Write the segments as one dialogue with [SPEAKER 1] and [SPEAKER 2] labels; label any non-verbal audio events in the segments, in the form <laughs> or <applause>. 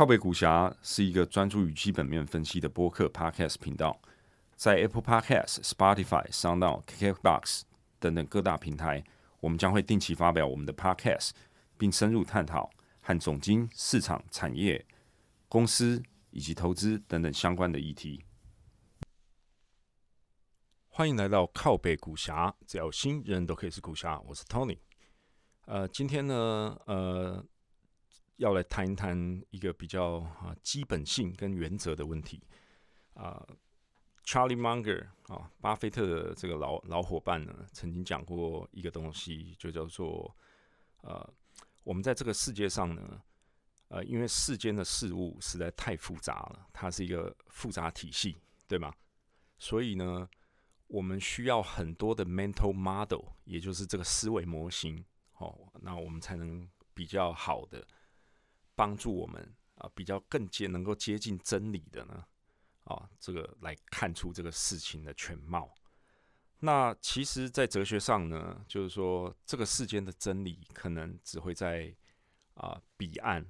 [SPEAKER 1] 靠背股侠是一个专注于基本面分析的播客 Podcast 频道，在 Apple Podcast、Spotify、SoundOn、KKBox 等等各大平台，我们将会定期发表我们的 Podcast，并深入探讨和总经、市场、产业、公司以及投资等等相关的议题。欢迎来到靠背股侠，只要新人都可以是股侠，我是 Tony。呃，今天呢，呃。要来谈一谈一个比较啊基本性跟原则的问题啊，Charlie Munger 啊，巴菲特的这个老老伙伴呢，曾经讲过一个东西，就叫做呃，我们在这个世界上呢，呃，因为世间的事物实在太复杂了，它是一个复杂体系，对吗？所以呢，我们需要很多的 mental model，也就是这个思维模型，哦，那我们才能比较好的。帮助我们啊，比较更接能够接近真理的呢，啊，这个来看出这个事情的全貌。那其实，在哲学上呢，就是说，这个世间的真理可能只会在啊彼岸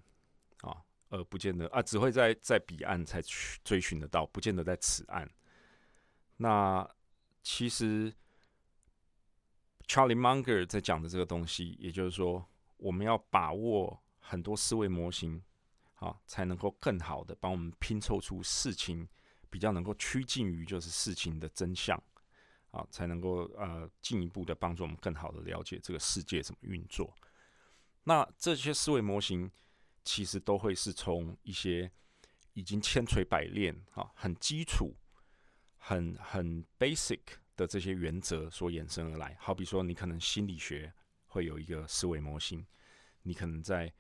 [SPEAKER 1] 啊，而不见得啊，只会在在彼岸才去追寻得到，不见得在此岸。那其实，Charlie Munger 在讲的这个东西，也就是说，我们要把握。很多思维模型，好，才能够更好的帮我们拼凑出事情比较能够趋近于就是事情的真相，啊，才能够呃进一步的帮助我们更好的了解这个世界怎么运作。那这些思维模型其实都会是从一些已经千锤百炼啊，很基础、很很 basic 的这些原则所衍生而来。好比说，你可能心理学会有一个思维模型，你可能在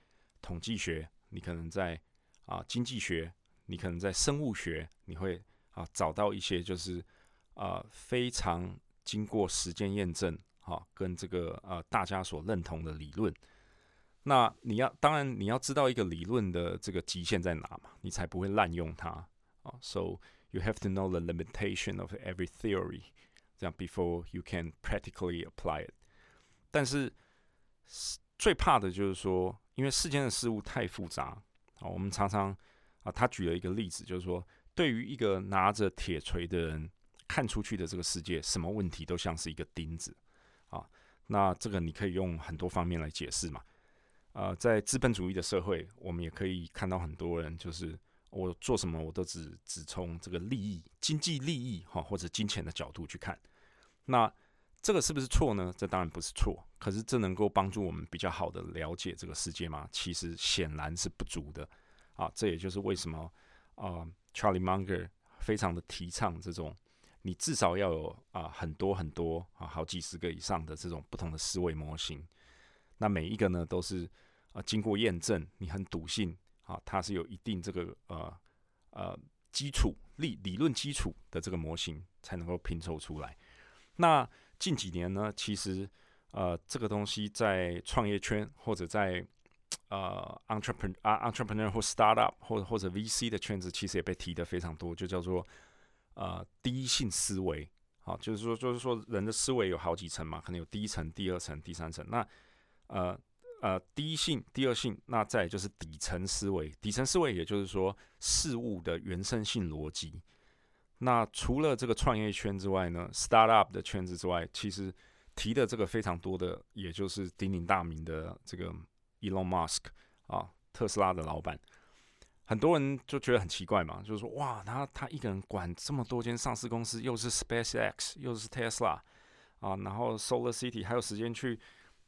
[SPEAKER 1] 统计学，你可能在啊经济学，你可能在生物学，你会啊找到一些就是啊非常经过时间验证，哈，跟这个呃大家所认同的理论。那你要当然你要知道一个理论的这个极限在哪嘛，你才不会滥用它啊。So you have to know the limitation of every theory，这样 before you can practically apply it。但是最怕的就是说。因为世间的事物太复杂啊，我们常常啊，他举了一个例子，就是说，对于一个拿着铁锤的人看出去的这个世界，什么问题都像是一个钉子啊。那这个你可以用很多方面来解释嘛。呃，在资本主义的社会，我们也可以看到很多人，就是我做什么我都只只从这个利益、经济利益哈或者金钱的角度去看。那这个是不是错呢？这当然不是错，可是这能够帮助我们比较好的了解这个世界吗？其实显然是不足的啊！这也就是为什么啊，Charlie Munger 非常的提倡这种，你至少要有啊很多很多啊好几十个以上的这种不同的思维模型。那每一个呢都是啊经过验证，你很笃信啊，它是有一定这个呃呃基础理理论基础的这个模型才能够拼凑出来。那近几年呢，其实呃，这个东西在创业圈或者在呃 entrepreneur 啊 entrepreneur 或 startup 或或者 VC 的圈子，其实也被提的非常多，就叫做呃第一性思维。好，就是说就是说人的思维有好几层嘛，可能有第一层、第二层、第三层。那呃呃第一性、第二性，那再就是底层思维。底层思维也就是说事物的原生性逻辑。那除了这个创业圈之外呢，startup 的圈子之外，其实提的这个非常多的，也就是鼎鼎大名的这个 Elon Musk 啊，特斯拉的老板，很多人就觉得很奇怪嘛，就是说哇，他他一个人管这么多间上市公司，又是 SpaceX，又是 Tesla 啊，然后 Solar City 还有时间去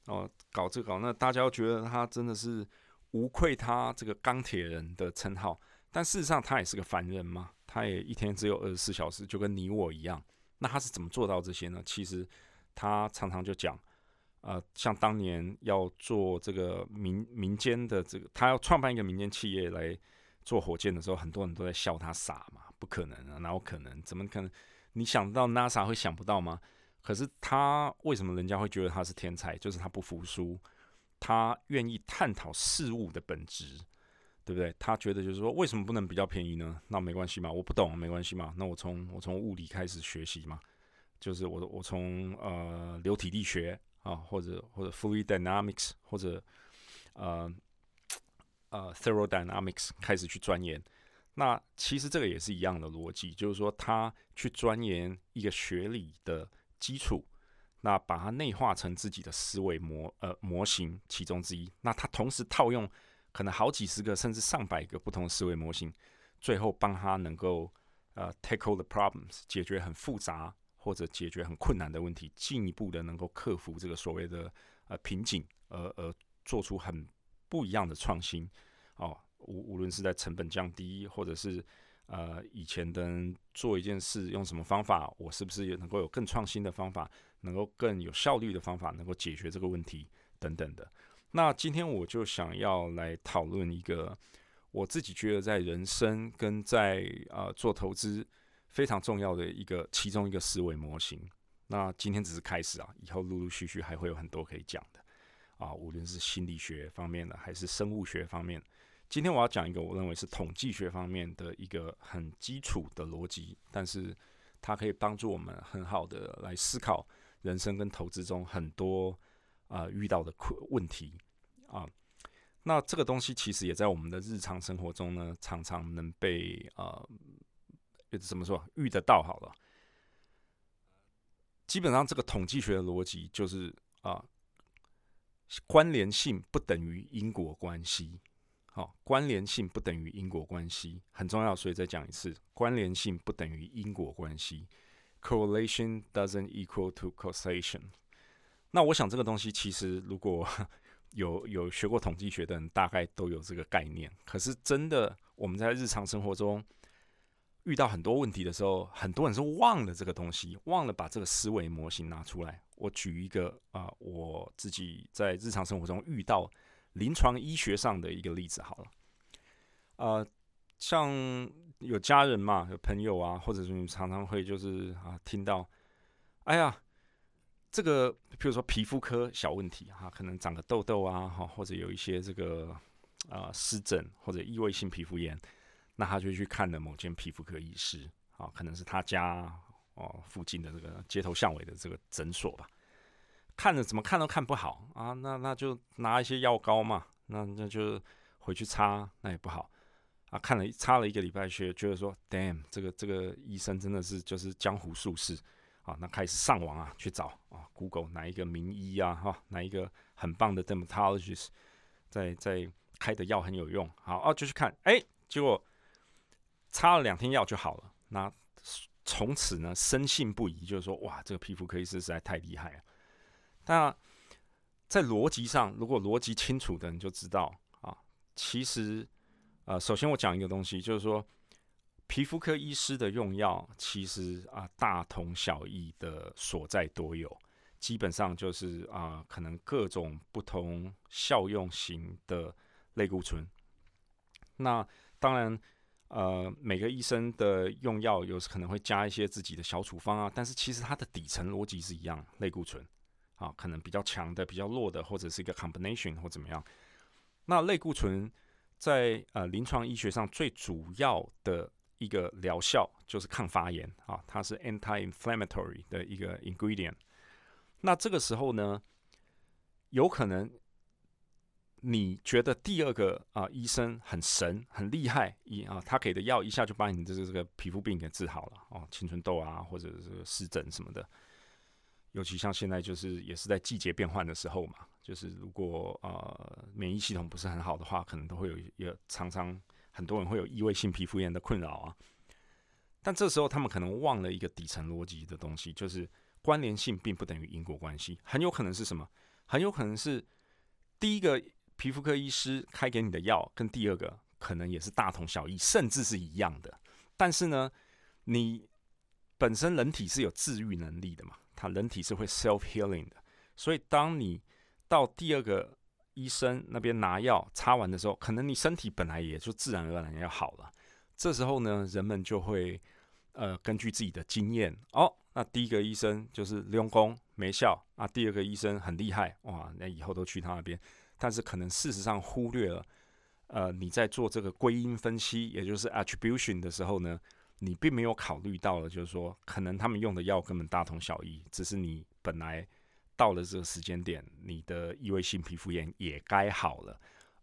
[SPEAKER 1] 哦搞这搞那，大家觉得他真的是无愧他这个钢铁人的称号，但事实上他也是个凡人嘛。他也一天只有二十四小时，就跟你我一样。那他是怎么做到这些呢？其实他常常就讲，呃，像当年要做这个民民间的这个，他要创办一个民间企业来做火箭的时候，很多人都在笑他傻嘛，不可能啊，哪有可能？怎么可能？你想到 NASA 会想不到吗？可是他为什么人家会觉得他是天才？就是他不服输，他愿意探讨事物的本质。对不对？他觉得就是说，为什么不能比较便宜呢？那没关系嘛，我不懂，没关系嘛。那我从我从物理开始学习嘛，就是我我从呃流体力学啊，或者或者 fluid dynamics，或者呃呃 thermodynamics 开始去钻研。那其实这个也是一样的逻辑，就是说他去钻研一个学理的基础，那把它内化成自己的思维模呃模型其中之一。那他同时套用可能好几十个甚至上百个不同的思维模型，最后帮他能够呃 tackle the problems 解决很复杂或者解决很困难的问题，进一步的能够克服这个所谓的呃瓶颈，而而做出很不一样的创新哦。无无论是在成本降低，或者是呃以前的人做一件事用什么方法，我是不是也能够有更创新的方法，能够更有效率的方法，能够解决这个问题等等的。那今天我就想要来讨论一个我自己觉得在人生跟在呃做投资非常重要的一个其中一个思维模型。那今天只是开始啊，以后陆陆续续还会有很多可以讲的啊，无论是心理学方面的，还是生物学方面。今天我要讲一个我认为是统计学方面的一个很基础的逻辑，但是它可以帮助我们很好的来思考人生跟投资中很多啊遇到的困问题啊。那这个东西其实也在我们的日常生活中呢，常常能被啊怎么说遇得到好了。基本上这个统计学的逻辑就是啊关联性不等于因果关系。好，关联性不等于因果关系，很重要，所以再讲一次，关联性不等于因果关系，correlation doesn't equal to causation。那我想这个东西其实如果 <laughs> 有有学过统计学的人，大概都有这个概念。可是真的我们在日常生活中遇到很多问题的时候，很多人是忘了这个东西，忘了把这个思维模型拿出来。我举一个啊，我自己在日常生活中遇到。临床医学上的一个例子好了，呃，像有家人嘛，有朋友啊，或者是你常常会就是啊听到，哎呀，这个比如说皮肤科小问题哈，可能长个痘痘啊，哈，或者有一些这个啊湿疹或者异位性皮肤炎，那他就去看了某间皮肤科医师，啊，可能是他家哦附近的这个街头巷尾的这个诊所吧。看着怎么看都看不好啊，那那就拿一些药膏嘛，那那就回去擦，那也不好啊。看了擦了一个礼拜，却觉得说，damn，这个这个医生真的是就是江湖术士啊。那开始上网啊去找啊，Google 哪一个名医啊，哈，哪一个很棒的 dermatologist 在在开的药很有用，好啊就去看，哎，结果擦了两天药就好了。那从此呢深信不疑，就是说，哇，这个皮肤科医师实在太厉害了。那在逻辑上，如果逻辑清楚的，你就知道啊，其实，呃，首先我讲一个东西，就是说，皮肤科医师的用药其实啊大同小异的所在多有，基本上就是啊，可能各种不同效用型的类固醇。那当然，呃，每个医生的用药有时可能会加一些自己的小处方啊，但是其实它的底层逻辑是一样，类固醇。啊，可能比较强的、比较弱的，或者是一个 combination 或怎么样。那类固醇在呃临床医学上最主要的一个疗效就是抗发炎啊，它是 anti-inflammatory 的一个 ingredient。那这个时候呢，有可能你觉得第二个啊医生很神、很厉害，一啊他给的药一下就把你的这个皮肤病给治好了哦，青春痘啊，或者是湿疹什么的。尤其像现在，就是也是在季节变换的时候嘛，就是如果呃免疫系统不是很好的话，可能都会有也常常很多人会有异位性皮肤炎的困扰啊。但这时候他们可能忘了一个底层逻辑的东西，就是关联性并不等于因果关系，很有可能是什么？很有可能是第一个皮肤科医师开给你的药，跟第二个可能也是大同小异，甚至是一样的。但是呢，你本身人体是有治愈能力的嘛？它人体是会 self healing 的，所以当你到第二个医生那边拿药擦完的时候，可能你身体本来也就自然而然要好了。这时候呢，人们就会呃根据自己的经验，哦，那第一个医生就是用功没效啊，第二个医生很厉害哇，那以后都去他那边。但是可能事实上忽略了，呃，你在做这个归因分析，也就是 attribution 的时候呢。你并没有考虑到了，就是说，可能他们用的药根本大同小异，只是你本来到了这个时间点，你的异位性皮肤炎也该好了，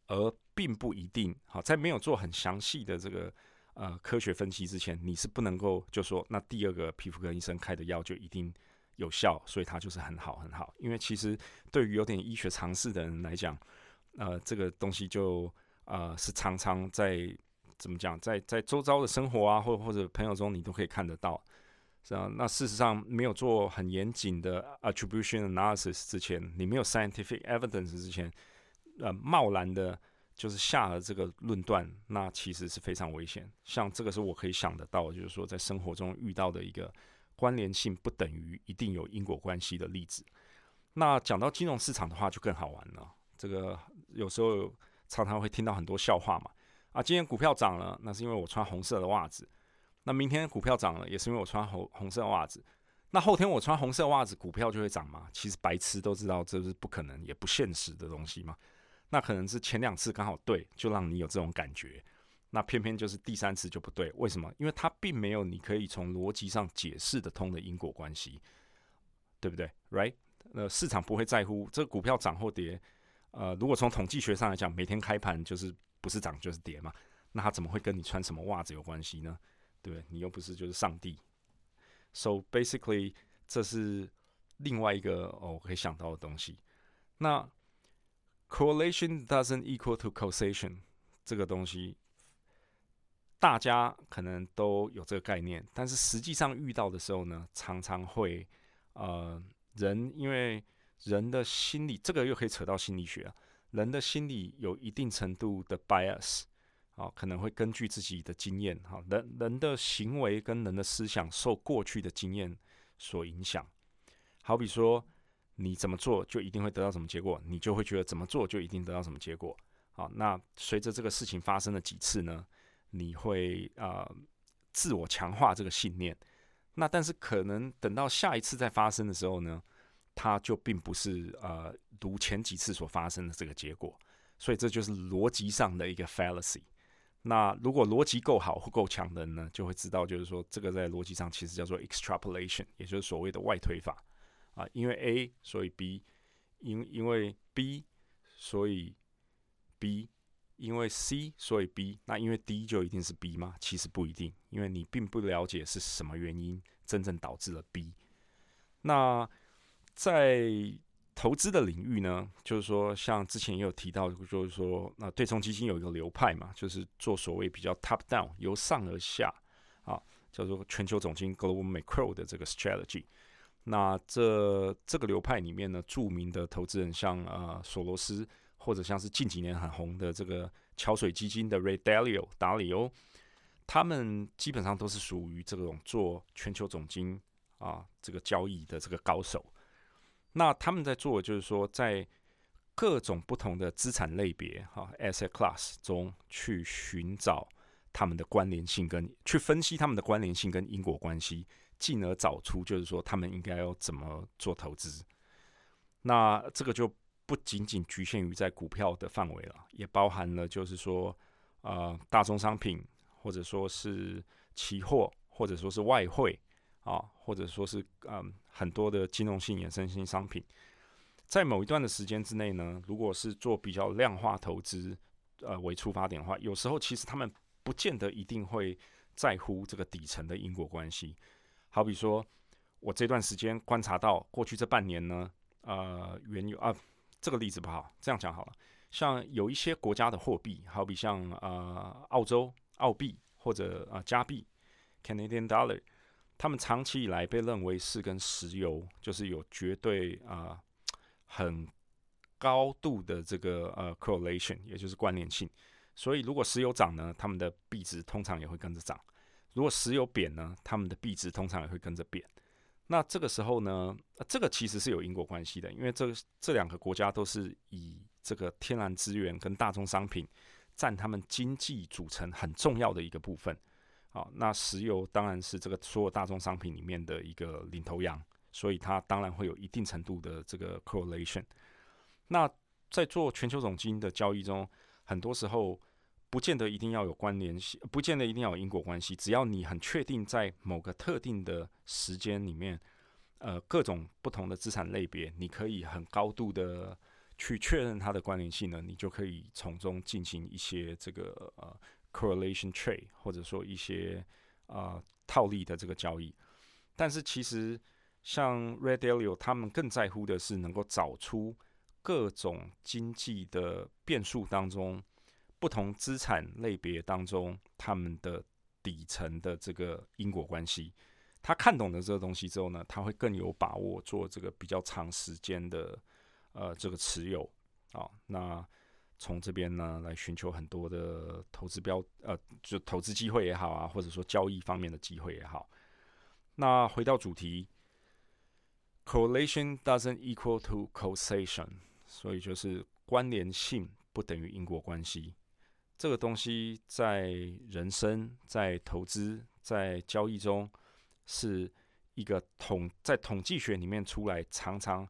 [SPEAKER 1] 而并不一定好，在没有做很详细的这个呃科学分析之前，你是不能够就说那第二个皮肤科医生开的药就一定有效，所以它就是很好很好。因为其实对于有点医学常识的人来讲，呃，这个东西就呃是常常在怎么讲，在在周遭的生活啊，或或者朋友中你都可以看得到。是啊，那事实上没有做很严谨的 attribution analysis 之前，你没有 scientific evidence 之前，呃，贸然的，就是下了这个论断，那其实是非常危险。像这个是我可以想得到，就是说在生活中遇到的一个关联性不等于一定有因果关系的例子。那讲到金融市场的话，就更好玩了。这个有时候常常会听到很多笑话嘛。啊，今天股票涨了，那是因为我穿红色的袜子。那明天股票涨了，也是因为我穿红红色袜子。那后天我穿红色袜子，股票就会涨吗？其实白痴都知道这是不可能也不现实的东西嘛。那可能是前两次刚好对，就让你有这种感觉。那偏偏就是第三次就不对，为什么？因为它并没有你可以从逻辑上解释的通的因果关系，对不对？Right？呃，市场不会在乎这个股票涨或跌。呃，如果从统计学上来讲，每天开盘就是不是涨就是跌嘛，那它怎么会跟你穿什么袜子有关系呢？对你又不是就是上帝，so basically 这是另外一个哦我可以想到的东西。那 correlation doesn't equal to causation 这个东西，大家可能都有这个概念，但是实际上遇到的时候呢，常常会呃人因为人的心理，这个又可以扯到心理学啊，人的心理有一定程度的 bias。啊，可能会根据自己的经验，哈，人人的行为跟人的思想受过去的经验所影响。好比说，你怎么做就一定会得到什么结果，你就会觉得怎么做就一定得到什么结果。好，那随着这个事情发生了几次呢，你会啊自我强化这个信念。那但是可能等到下一次再发生的时候呢，它就并不是呃如前几次所发生的这个结果。所以这就是逻辑上的一个 fallacy。那如果逻辑够好或够强的人呢，就会知道，就是说这个在逻辑上其实叫做 extrapolation，也就是所谓的外推法啊。因为 A 所以 B，因因为 B 所以 B，因为 C 所以 B，那因为 D 就一定是 B 吗？其实不一定，因为你并不了解是什么原因真正导致了 B。那在投资的领域呢，就是说，像之前也有提到，就是说，那对冲基金有一个流派嘛，就是做所谓比较 top down，由上而下啊，叫做全球总经 global macro 的这个 strategy。那这这个流派里面呢，著名的投资人像呃索罗斯，或者像是近几年很红的这个桥水基金的 Ray Dalio 达里欧，他们基本上都是属于这种做全球总经啊这个交易的这个高手。那他们在做的，就是说，在各种不同的资产类别哈 asset class 中去寻找他们的关联性，跟去分析他们的关联性跟因果关系，进而找出就是说他们应该要怎么做投资。那这个就不仅仅局限于在股票的范围了，也包含了就是说，呃，大宗商品，或者说是期货，或者说是外汇。啊，或者说是嗯，很多的金融性衍生性商品，在某一段的时间之内呢，如果是做比较量化投资呃为出发点的话，有时候其实他们不见得一定会在乎这个底层的因果关系。好比说，我这段时间观察到过去这半年呢，呃，原油啊，这个例子不好，这样讲好了。像有一些国家的货币，好比像呃澳洲澳币或者啊加币 Canadian Dollar。他们长期以来被认为是跟石油就是有绝对啊很高度的这个呃 correlation，也就是关联性。所以如果石油涨呢，他们的币值通常也会跟着涨；如果石油贬呢，他们的币值通常也会跟着贬。那这个时候呢，这个其实是有因果关系的，因为这这两个国家都是以这个天然资源跟大宗商品占他们经济组成很重要的一个部分。好，那石油当然是这个所有大宗商品里面的一个领头羊，所以它当然会有一定程度的这个 correlation。那在做全球总金的交易中，很多时候不见得一定要有关联性，不见得一定要有因果关系。只要你很确定在某个特定的时间里面，呃，各种不同的资产类别，你可以很高度的去确认它的关联性呢，你就可以从中进行一些这个呃 correlation trade，或者说一些啊套利的这个交易。但是其实像 Red Dalio 他们更在乎的是能够找出各种经济的变数当中，不同资产类别当中他们的底层的这个因果关系。他看懂了这个东西之后呢，他会更有把握做这个比较长时间的。呃，这个持有啊，那从这边呢来寻求很多的投资标呃，就投资机会也好啊，或者说交易方面的机会也好。那回到主题，correlation doesn't equal to causation，所以就是关联性不等于因果关系。这个东西在人生、在投资、在交易中是一个统在统计学里面出来常常。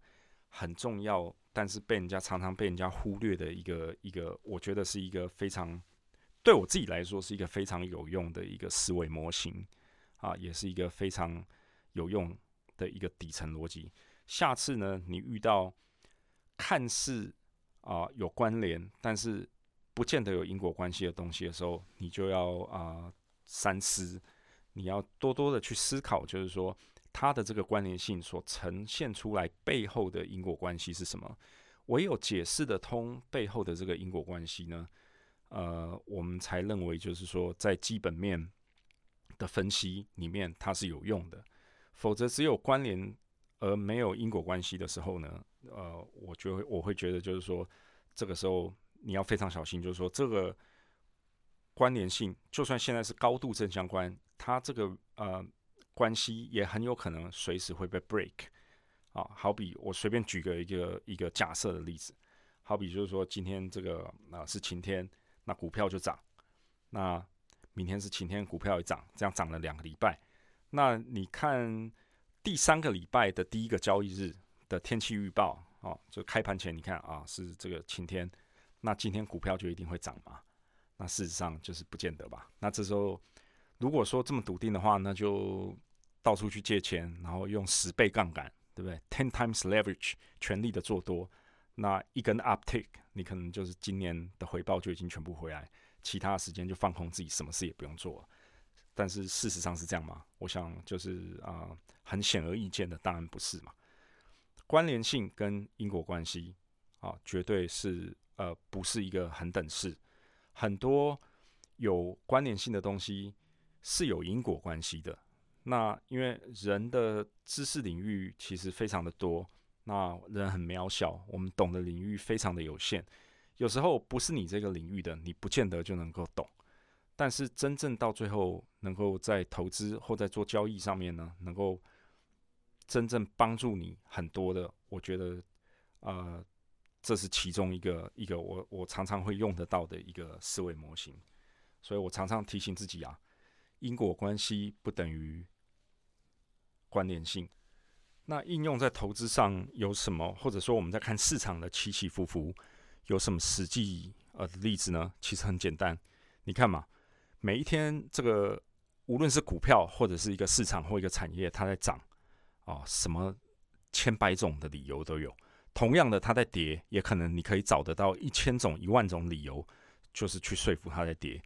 [SPEAKER 1] 很重要，但是被人家常常被人家忽略的一个一个，我觉得是一个非常对我自己来说是一个非常有用的一个思维模型啊，也是一个非常有用的一个底层逻辑。下次呢，你遇到看似啊有关联，但是不见得有因果关系的东西的时候，你就要啊三思，你要多多的去思考，就是说。它的这个关联性所呈现出来背后的因果关系是什么？唯有解释得通背后的这个因果关系呢，呃，我们才认为就是说在基本面的分析里面它是有用的。否则只有关联而没有因果关系的时候呢，呃，我觉得我会觉得就是说这个时候你要非常小心，就是说这个关联性就算现在是高度正相关，它这个呃。关系也很有可能随时会被 break 啊，好比我随便举个一个一个假设的例子，好比就是说今天这个啊是晴天，那股票就涨，那明天是晴天，股票也涨，这样涨了两个礼拜，那你看第三个礼拜的第一个交易日的天气预报啊，就开盘前你看啊是这个晴天，那今天股票就一定会涨吗？那事实上就是不见得吧。那这时候如果说这么笃定的话，那就到处去借钱，然后用十倍杠杆，对不对？Ten times leverage，全力的做多，那一根 uptick，你可能就是今年的回报就已经全部回来，其他时间就放空自己，什么事也不用做了。但是事实上是这样吗？我想就是啊，很显而易见的，当然不是嘛。关联性跟因果关系啊，绝对是呃不是一个很等式。很多有关联性的东西是有因果关系的。那因为人的知识领域其实非常的多，那人很渺小，我们懂的领域非常的有限。有时候不是你这个领域的，你不见得就能够懂。但是真正到最后，能够在投资或在做交易上面呢，能够真正帮助你很多的，我觉得，呃，这是其中一个一个我我常常会用得到的一个思维模型。所以我常常提醒自己啊，因果关系不等于。关联性，那应用在投资上有什么？或者说我们在看市场的起起伏伏，有什么实际呃例子呢？其实很简单，你看嘛，每一天这个无论是股票或者是一个市场或一个产业，它在涨啊，什么千百种的理由都有。同样的，它在跌，也可能你可以找得到一千种、一万种理由，就是去说服它在跌。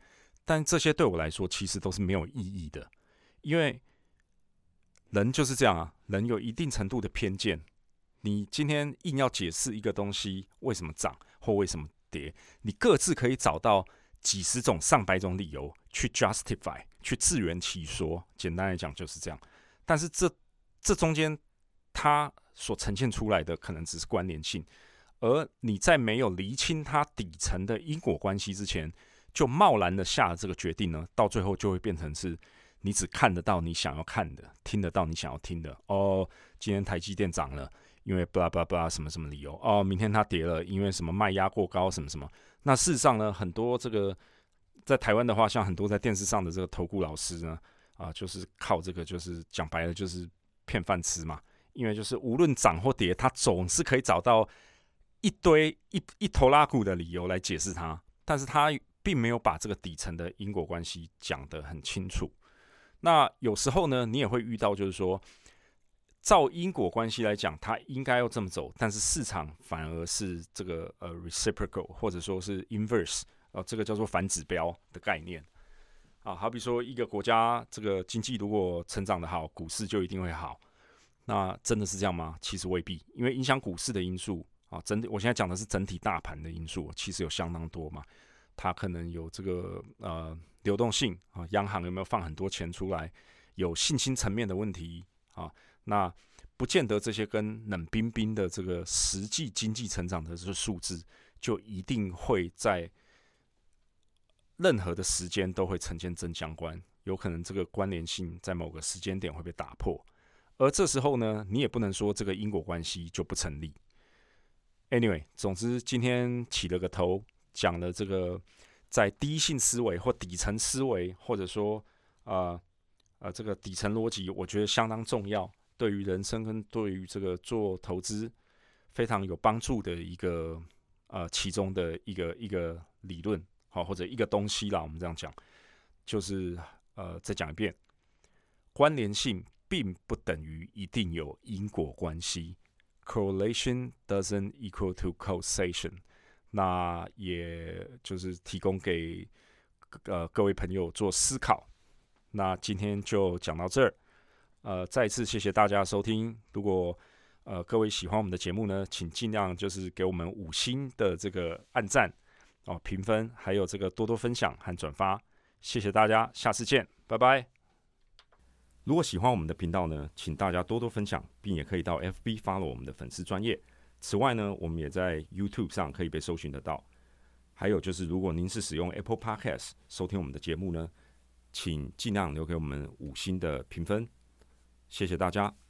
[SPEAKER 1] 但这些对我来说，其实都是没有意义的，因为。人就是这样啊，人有一定程度的偏见。你今天硬要解释一个东西为什么涨或为什么跌，你各自可以找到几十种、上百种理由去 justify，去自圆其说。简单来讲就是这样。但是这这中间它所呈现出来的可能只是关联性，而你在没有厘清它底层的因果关系之前，就贸然的下了这个决定呢，到最后就会变成是。你只看得到你想要看的，听得到你想要听的。哦，今天台积电涨了，因为巴拉巴拉巴拉什么什么理由？哦，明天它跌了，因为什么卖压过高，什么什么？那事实上呢，很多这个在台湾的话，像很多在电视上的这个投顾老师呢，啊，就是靠这个，就是讲白了，就是骗饭吃嘛。因为就是无论涨或跌，他总是可以找到一堆一一头拉股的理由来解释它，但是他并没有把这个底层的因果关系讲得很清楚。那有时候呢，你也会遇到，就是说，照因果关系来讲，它应该要这么走，但是市场反而是这个呃 reciprocal 或者说是 inverse 呃，这个叫做反指标的概念啊。好比说一个国家这个经济如果成长的好，股市就一定会好。那真的是这样吗？其实未必，因为影响股市的因素啊，整体我现在讲的是整体大盘的因素，其实有相当多嘛。它可能有这个呃流动性啊，央行有没有放很多钱出来？有信心层面的问题啊。那不见得这些跟冷冰冰的这个实际经济成长的这个数字，就一定会在任何的时间都会呈现正相关。有可能这个关联性在某个时间点会被打破，而这时候呢，你也不能说这个因果关系就不成立。Anyway，总之今天起了个头，讲了这个在第一性思维或底层思维，或者说啊啊这个底层逻辑，我觉得相当重要。对于人生跟对于这个做投资非常有帮助的一个呃其中的一个一个理论好或者一个东西啦，我们这样讲就是呃再讲一遍，关联性并不等于一定有因果关系，correlation doesn't equal to causation。那也就是提供给呃各位朋友做思考。那今天就讲到这儿。呃，再次谢谢大家收听。如果呃各位喜欢我们的节目呢，请尽量就是给我们五星的这个按赞哦，评分，还有这个多多分享和转发。谢谢大家，下次见，拜拜。如果喜欢我们的频道呢，请大家多多分享，并也可以到 FB 发了我们的粉丝专业。此外呢，我们也在 YouTube 上可以被搜寻得到。还有就是，如果您是使用 Apple Podcast 收听我们的节目呢，请尽量留给我们五星的评分。谢谢大家。